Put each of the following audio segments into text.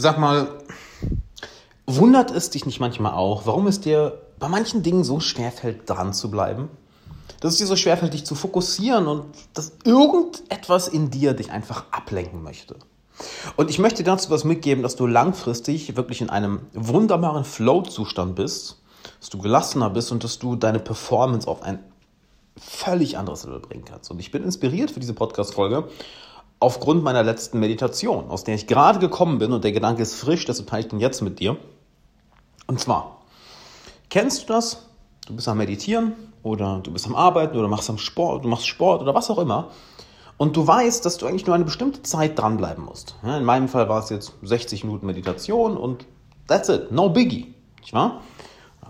Sag mal, wundert es dich nicht manchmal auch, warum es dir bei manchen Dingen so schwerfällt, dran zu bleiben? Dass es dir so schwerfällt, dich zu fokussieren und dass irgendetwas in dir dich einfach ablenken möchte. Und ich möchte dazu was mitgeben, dass du langfristig wirklich in einem wunderbaren Flow-Zustand bist, dass du gelassener bist und dass du deine Performance auf ein völlig anderes Level bringen kannst. Und ich bin inspiriert für diese Podcast-Folge aufgrund meiner letzten Meditation, aus der ich gerade gekommen bin und der Gedanke ist frisch, deshalb teile ich den jetzt mit dir. Und zwar, kennst du das? Du bist am Meditieren oder du bist am Arbeiten oder machst am Sport, du machst Sport oder was auch immer. Und du weißt, dass du eigentlich nur eine bestimmte Zeit dranbleiben musst. in meinem Fall war es jetzt 60 Minuten Meditation und that's it, no biggie. Nicht wahr?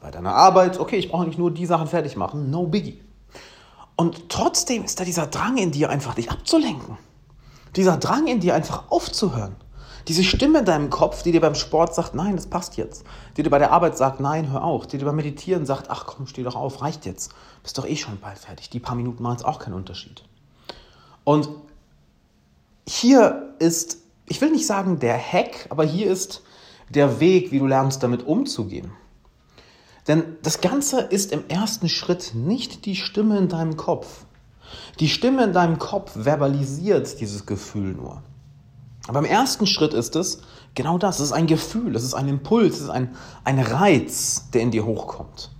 Bei deiner Arbeit, okay, ich brauche nicht nur die Sachen fertig machen, no biggie. Und trotzdem ist da dieser Drang in dir, einfach dich abzulenken. Dieser Drang in dir, einfach aufzuhören. Diese Stimme in deinem Kopf, die dir beim Sport sagt, nein, das passt jetzt. Die dir bei der Arbeit sagt, nein, hör auf. Die dir beim Meditieren sagt, ach komm, steh doch auf, reicht jetzt. Bist doch eh schon bald fertig. Die paar Minuten machen jetzt auch keinen Unterschied. Und hier ist, ich will nicht sagen der Hack, aber hier ist der Weg, wie du lernst, damit umzugehen. Denn das Ganze ist im ersten Schritt nicht die Stimme in deinem Kopf. Die Stimme in deinem Kopf verbalisiert dieses Gefühl nur. Aber im ersten Schritt ist es genau das. Es ist ein Gefühl, es ist ein Impuls, es ist ein, ein Reiz, der in dir hochkommt.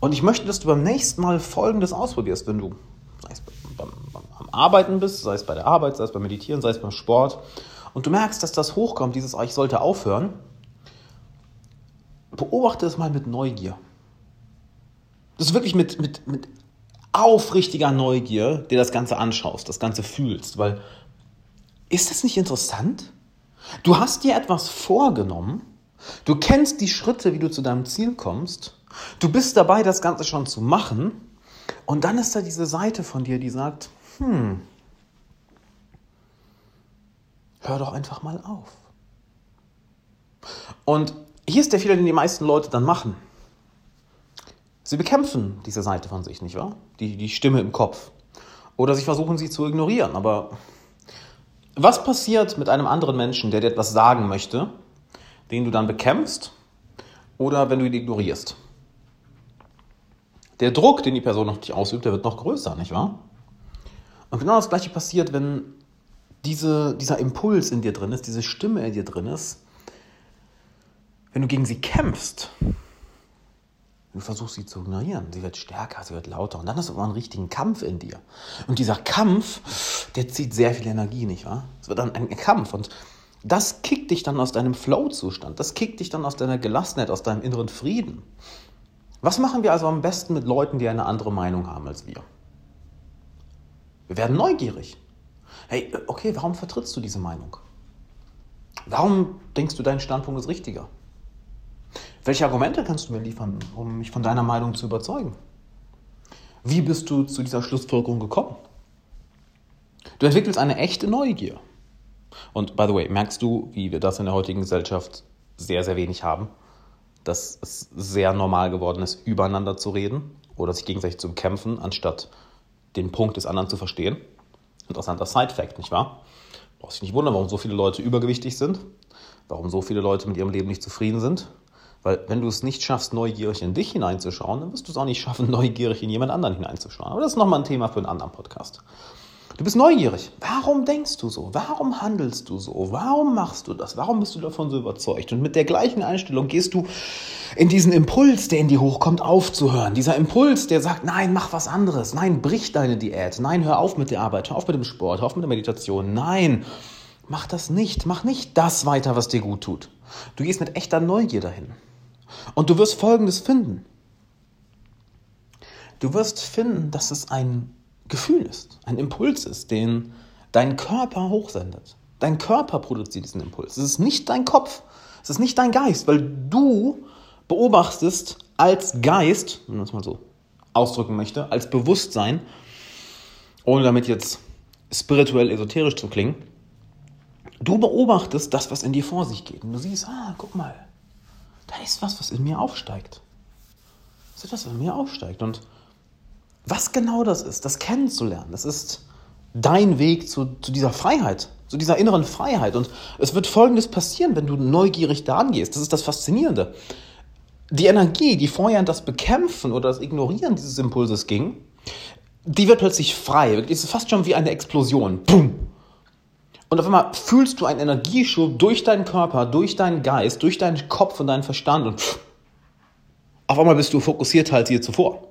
Und ich möchte, dass du beim nächsten Mal Folgendes ausprobierst, wenn du sei es beim, beim, am Arbeiten bist, sei es bei der Arbeit, sei es beim Meditieren, sei es beim Sport, und du merkst, dass das hochkommt, dieses, ich sollte aufhören, beobachte es mal mit Neugier. Das ist wirklich mit, mit, mit aufrichtiger Neugier dir das Ganze anschaust, das Ganze fühlst, weil ist das nicht interessant? Du hast dir etwas vorgenommen, du kennst die Schritte, wie du zu deinem Ziel kommst, du bist dabei, das Ganze schon zu machen und dann ist da diese Seite von dir, die sagt, hm, hör doch einfach mal auf. Und hier ist der Fehler, den die meisten Leute dann machen. Sie bekämpfen diese Seite von sich, nicht wahr? Die, die Stimme im Kopf. Oder sie versuchen sie zu ignorieren. Aber was passiert mit einem anderen Menschen, der dir etwas sagen möchte, den du dann bekämpfst oder wenn du ihn ignorierst? Der Druck, den die Person auf dich ausübt, der wird noch größer, nicht wahr? Und genau das gleiche passiert, wenn diese, dieser Impuls in dir drin ist, diese Stimme in dir drin ist, wenn du gegen sie kämpfst, du versuchst sie zu ignorieren, sie wird stärker, sie wird lauter und dann hast du aber einen richtigen Kampf in dir. Und dieser Kampf, der zieht sehr viel Energie, nicht wahr? Es wird dann ein Kampf und das kickt dich dann aus deinem Flow-Zustand, das kickt dich dann aus deiner Gelassenheit, aus deinem inneren Frieden. Was machen wir also am besten mit Leuten, die eine andere Meinung haben als wir? Wir werden neugierig. Hey, okay, warum vertrittst du diese Meinung? Warum denkst du, dein Standpunkt ist richtiger? Welche Argumente kannst du mir liefern, um mich von deiner Meinung zu überzeugen? Wie bist du zu dieser Schlussfolgerung gekommen? Du entwickelst eine echte Neugier. Und by the way, merkst du, wie wir das in der heutigen Gesellschaft sehr, sehr wenig haben? Dass es sehr normal geworden ist, übereinander zu reden oder sich gegenseitig zu bekämpfen, anstatt den Punkt des anderen zu verstehen. Interessanter Side-Fact, nicht wahr? Brauchst dich nicht wundern, warum so viele Leute übergewichtig sind, warum so viele Leute mit ihrem Leben nicht zufrieden sind, weil wenn du es nicht schaffst, neugierig in dich hineinzuschauen, dann wirst du es auch nicht schaffen, neugierig in jemand anderen hineinzuschauen. Aber das ist nochmal ein Thema für einen anderen Podcast. Du bist neugierig. Warum denkst du so? Warum handelst du so? Warum machst du das? Warum bist du davon so überzeugt? Und mit der gleichen Einstellung gehst du in diesen Impuls, der in dir hochkommt, aufzuhören. Dieser Impuls, der sagt, nein, mach was anderes. Nein, brich deine Diät. Nein, hör auf mit der Arbeit. Hör auf mit dem Sport. Hör auf mit der Meditation. Nein, mach das nicht. Mach nicht das weiter, was dir gut tut. Du gehst mit echter Neugier dahin. Und du wirst Folgendes finden. Du wirst finden, dass es ein Gefühl ist, ein Impuls ist, den dein Körper hochsendet. Dein Körper produziert diesen Impuls. Es ist nicht dein Kopf, es ist nicht dein Geist, weil du beobachtest als Geist, wenn man es mal so ausdrücken möchte, als Bewusstsein, ohne damit jetzt spirituell esoterisch zu klingen, du beobachtest das, was in dir vor sich geht. Und du siehst, ah, guck mal, da ist was, was in mir aufsteigt. Das ist etwas, was in mir aufsteigt. Und was genau das ist, das kennenzulernen, das ist dein Weg zu, zu dieser Freiheit, zu dieser inneren Freiheit. Und es wird Folgendes passieren, wenn du neugierig da angehst. Das ist das Faszinierende. Die Energie, die vorher in das Bekämpfen oder das Ignorieren dieses Impulses ging, die wird plötzlich frei. Es ist fast schon wie eine Explosion. Boom. Und auf einmal fühlst du einen Energieschub durch deinen Körper, durch deinen Geist, durch deinen Kopf und deinen Verstand und auf einmal bist du fokussierter als je zuvor.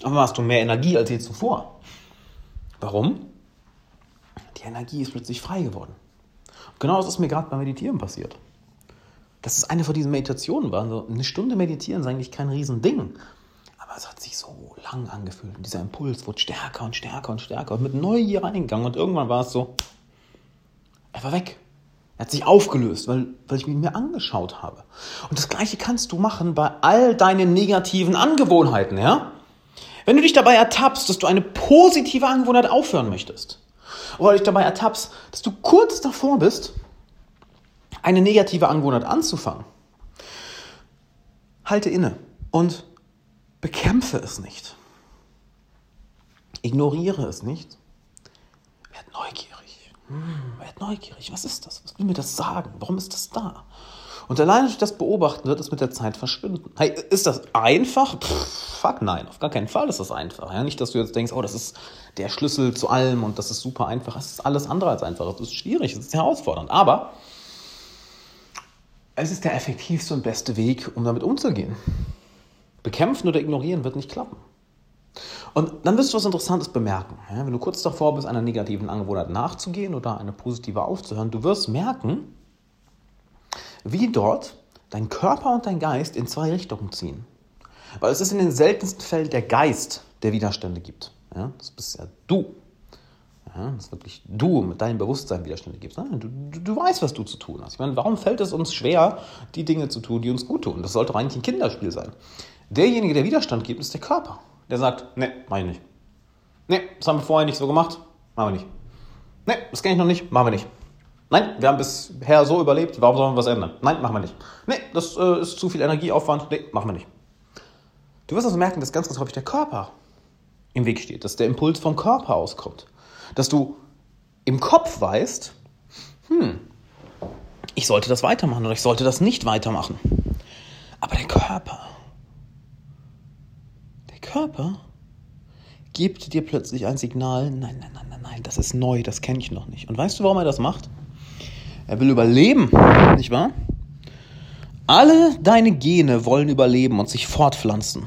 Auf einmal hast du mehr Energie als je zuvor. Warum? Die Energie ist plötzlich frei geworden. Und genau das ist mir gerade beim Meditieren passiert. Das ist eine von diesen Meditationen war. Also eine Stunde meditieren ist eigentlich kein Riesending. Aber es hat sich so lang angefühlt. Und dieser Impuls wurde stärker und stärker und stärker und mit Neugier reingegangen. Und irgendwann war es so, er war weg. Er hat sich aufgelöst, weil, weil ich ihn mir angeschaut habe. Und das Gleiche kannst du machen bei all deinen negativen Angewohnheiten, ja? Wenn du dich dabei ertappst, dass du eine positive Angewohnheit aufhören möchtest, oder dich dabei ertappst, dass du kurz davor bist, eine negative Angewohnheit anzufangen, halte inne und bekämpfe es nicht. Ignoriere es nicht. Werd neugierig. Hm, werd neugierig. Was ist das? Was will mir das sagen? Warum ist das da? Und alleine durch das Beobachten wird es mit der Zeit verschwinden. Hey, ist das einfach? Pff, fuck nein, auf gar keinen Fall ist das einfach. Ja, nicht, dass du jetzt denkst, oh, das ist der Schlüssel zu allem und das ist super einfach. Es ist alles andere als einfach. Es ist schwierig, es ist herausfordernd. Aber es ist der effektivste und beste Weg, um damit umzugehen. Bekämpfen oder ignorieren wird nicht klappen. Und dann wirst du was Interessantes bemerken. Wenn du kurz davor bist, einer negativen Angewohnheit nachzugehen oder eine positive aufzuhören, du wirst merken, wie dort dein Körper und dein Geist in zwei Richtungen ziehen. Weil es ist in den seltensten Fällen der Geist, der Widerstände gibt. Das bist ja du. Ja, dass wirklich du mit deinem Bewusstsein Widerstände gibst. Du, du, du, weißt, was du zu tun hast. Ich meine, warum fällt es uns schwer, die Dinge zu tun, die uns gut tun? Das sollte doch eigentlich ein Kinderspiel sein. Derjenige, der Widerstand gibt, ist der Körper. Der sagt, ne, mach ich nicht. Ne, das haben wir vorher nicht so gemacht, machen wir nicht. Ne, das kenne ich noch nicht, machen wir nicht. Nein, wir haben bisher so überlebt, warum sollen wir was ändern? Nein, machen wir nicht. Ne, das äh, ist zu viel Energieaufwand, ne, machen wir nicht. Du wirst also merken, dass ganz, ganz häufig der Körper im Weg steht, dass der Impuls vom Körper auskommt. Dass du im Kopf weißt, hm, ich sollte das weitermachen oder ich sollte das nicht weitermachen. Aber der Körper, Körper gibt dir plötzlich ein Signal, nein, nein, nein, nein, nein, das ist neu, das kenne ich noch nicht. Und weißt du, warum er das macht? Er will überleben, nicht wahr? Alle deine Gene wollen überleben und sich fortpflanzen.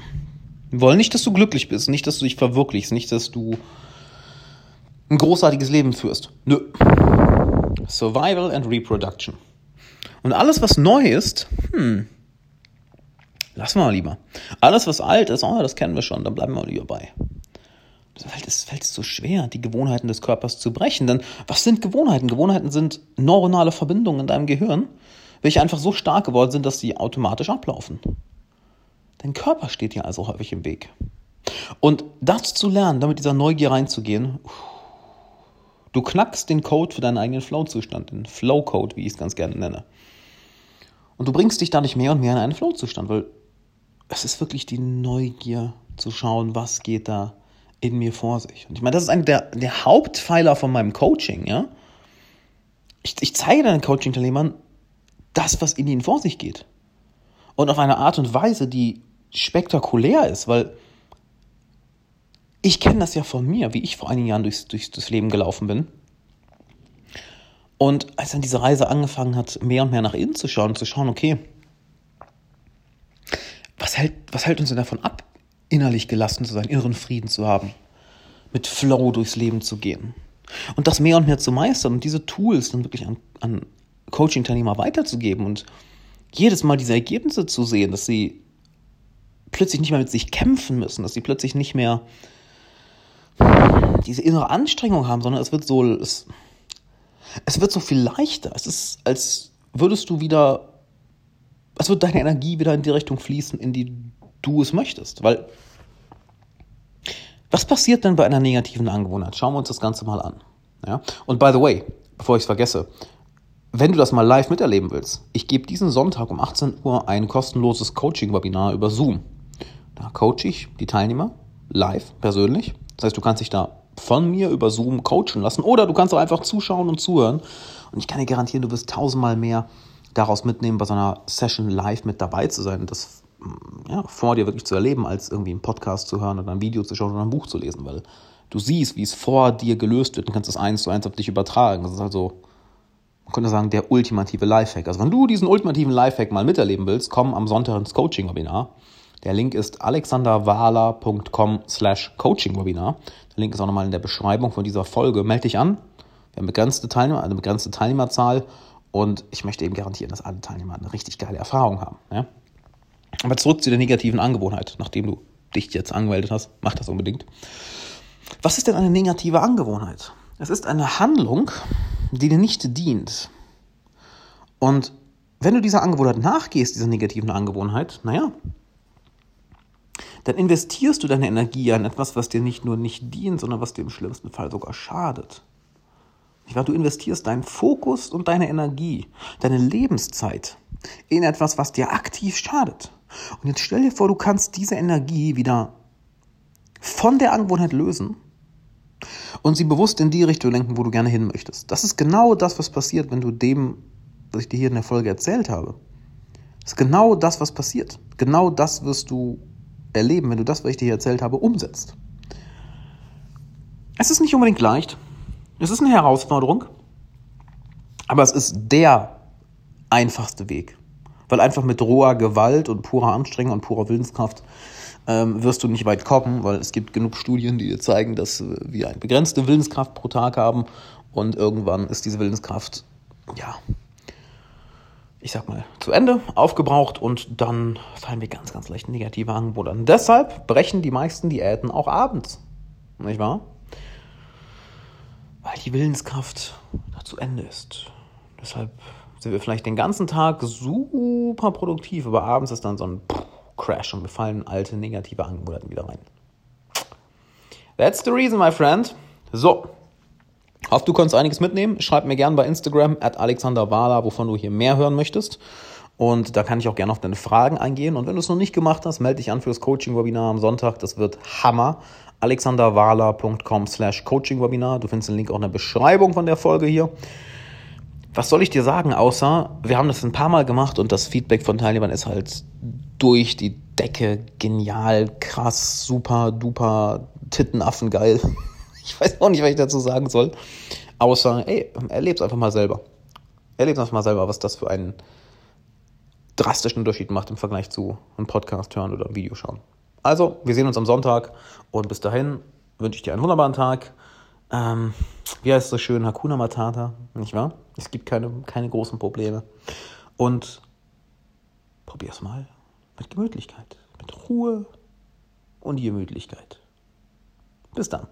Wir wollen nicht, dass du glücklich bist, nicht, dass du dich verwirklichst, nicht, dass du ein großartiges Leben führst. Nö. Survival and Reproduction. Und alles, was neu ist, hm, lassen wir mal lieber. Alles, was alt ist, oh, das kennen wir schon, da bleiben wir lieber bei. Es fällt so schwer, die Gewohnheiten des Körpers zu brechen. Denn was sind Gewohnheiten? Gewohnheiten sind neuronale Verbindungen in deinem Gehirn, welche einfach so stark geworden sind, dass sie automatisch ablaufen. Dein Körper steht dir also häufig im Weg. Und das zu lernen, damit dieser Neugier reinzugehen, du knackst den Code für deinen eigenen Flow-Zustand, den Flow-Code, wie ich es ganz gerne nenne. Und du bringst dich da nicht mehr und mehr in einen Flow-Zustand, weil es ist wirklich die Neugier zu schauen, was geht da in mir vor sich. Und ich meine, das ist einer der, der Hauptpfeiler von meinem Coaching, ja. Ich, ich zeige deinen Coaching-Teilnehmern das, was in ihnen vor sich geht. Und auf eine Art und Weise, die spektakulär ist, weil ich kenne das ja von mir, wie ich vor einigen Jahren durchs, durchs, durchs Leben gelaufen bin. Und als dann diese Reise angefangen hat, mehr und mehr nach innen zu schauen, zu schauen, okay, was hält, was hält uns denn davon ab, innerlich gelassen zu sein, inneren Frieden zu haben, mit Flow durchs Leben zu gehen und das mehr und mehr zu meistern und diese Tools dann wirklich an, an Coaching-Teilnehmer weiterzugeben und jedes Mal diese Ergebnisse zu sehen, dass sie plötzlich nicht mehr mit sich kämpfen müssen, dass sie plötzlich nicht mehr diese innere Anstrengung haben, sondern es wird so, es, es wird so viel leichter. Es ist, als würdest du wieder, als würde deine Energie wieder in die Richtung fließen, in die du es möchtest. Weil, was passiert denn bei einer negativen Angewohnheit? Schauen wir uns das Ganze mal an. Ja? Und by the way, bevor ich es vergesse, wenn du das mal live miterleben willst, ich gebe diesen Sonntag um 18 Uhr ein kostenloses Coaching-Webinar über Zoom. Da coache ich die Teilnehmer live, persönlich. Das heißt, du kannst dich da von mir über Zoom coachen lassen. Oder du kannst auch einfach zuschauen und zuhören. Und ich kann dir garantieren, du wirst tausendmal mehr daraus mitnehmen, bei so einer Session live mit dabei zu sein und das ja, vor dir wirklich zu erleben, als irgendwie einen Podcast zu hören oder ein Video zu schauen oder ein Buch zu lesen, weil du siehst, wie es vor dir gelöst wird und kannst es eins zu eins auf dich übertragen. Das ist also, man könnte sagen, der ultimative Lifehack. Also wenn du diesen ultimativen Lifehack mal miterleben willst, komm am Sonntag ins Coaching-Webinar. Der Link ist alexanderwahler.com slash Coaching-Webinar. Der Link ist auch nochmal in der Beschreibung von dieser Folge. Melde dich an. Wir haben begrenzte Teilnehmer, eine begrenzte Teilnehmerzahl und ich möchte eben garantieren, dass alle Teilnehmer eine richtig geile Erfahrung haben. Ja? Aber zurück zu der negativen Angewohnheit, nachdem du dich jetzt angemeldet hast, mach das unbedingt. Was ist denn eine negative Angewohnheit? Es ist eine Handlung, die dir nicht dient. Und wenn du dieser Angewohnheit nachgehst, dieser negativen Angewohnheit, naja, dann investierst du deine Energie in etwas, was dir nicht nur nicht dient, sondern was dir im schlimmsten Fall sogar schadet. Du investierst deinen Fokus und deine Energie, deine Lebenszeit in etwas, was dir aktiv schadet. Und jetzt stell dir vor, du kannst diese Energie wieder von der Angewohnheit lösen und sie bewusst in die Richtung lenken, wo du gerne hin möchtest. Das ist genau das, was passiert, wenn du dem, was ich dir hier in der Folge erzählt habe. Das ist genau das, was passiert. Genau das wirst du erleben, wenn du das, was ich dir hier erzählt habe, umsetzt. Es ist nicht unbedingt leicht. Es ist eine Herausforderung. Aber es ist der einfachste Weg. Weil einfach mit roher Gewalt und purer Anstrengung und purer Willenskraft ähm, wirst du nicht weit kommen, weil es gibt genug Studien, die dir zeigen, dass wir eine begrenzte Willenskraft pro Tag haben und irgendwann ist diese Willenskraft, ja, ich sag mal, zu Ende, aufgebraucht und dann fallen wir ganz, ganz leicht negative Angebote an. Deshalb brechen die meisten Diäten auch abends, nicht wahr? Weil die Willenskraft zu Ende ist. Deshalb sind wir vielleicht den ganzen Tag super produktiv, aber abends ist dann so ein Crash und wir fallen alte negative Angewohnheiten wieder rein. That's the reason, my friend. So. Hoffe, du konntest einiges mitnehmen. Schreib mir gerne bei Instagram at alexanderwala, wovon du hier mehr hören möchtest. Und da kann ich auch gerne auf deine Fragen eingehen. Und wenn du es noch nicht gemacht hast, melde dich an für das Coaching-Webinar am Sonntag. Das wird Hammer. alexanderwala.com slash Coaching-Webinar. Du findest den Link auch in der Beschreibung von der Folge hier was soll ich dir sagen, außer wir haben das ein paar Mal gemacht und das Feedback von Teilnehmern ist halt durch die Decke genial, krass, super, duper, Tittenaffen geil. Ich weiß auch nicht, was ich dazu sagen soll. Außer, ey, erleb's einfach mal selber. Erleb's einfach mal selber, was das für einen drastischen Unterschied macht im Vergleich zu einem Podcast hören oder einem Video schauen. Also, wir sehen uns am Sonntag und bis dahin wünsche ich dir einen wunderbaren Tag. Ähm, wie heißt es so schön? Hakuna Matata, nicht wahr? Es gibt keine, keine großen Probleme. Und probier's mal mit Gemütlichkeit, mit Ruhe und Gemütlichkeit. Bis dann.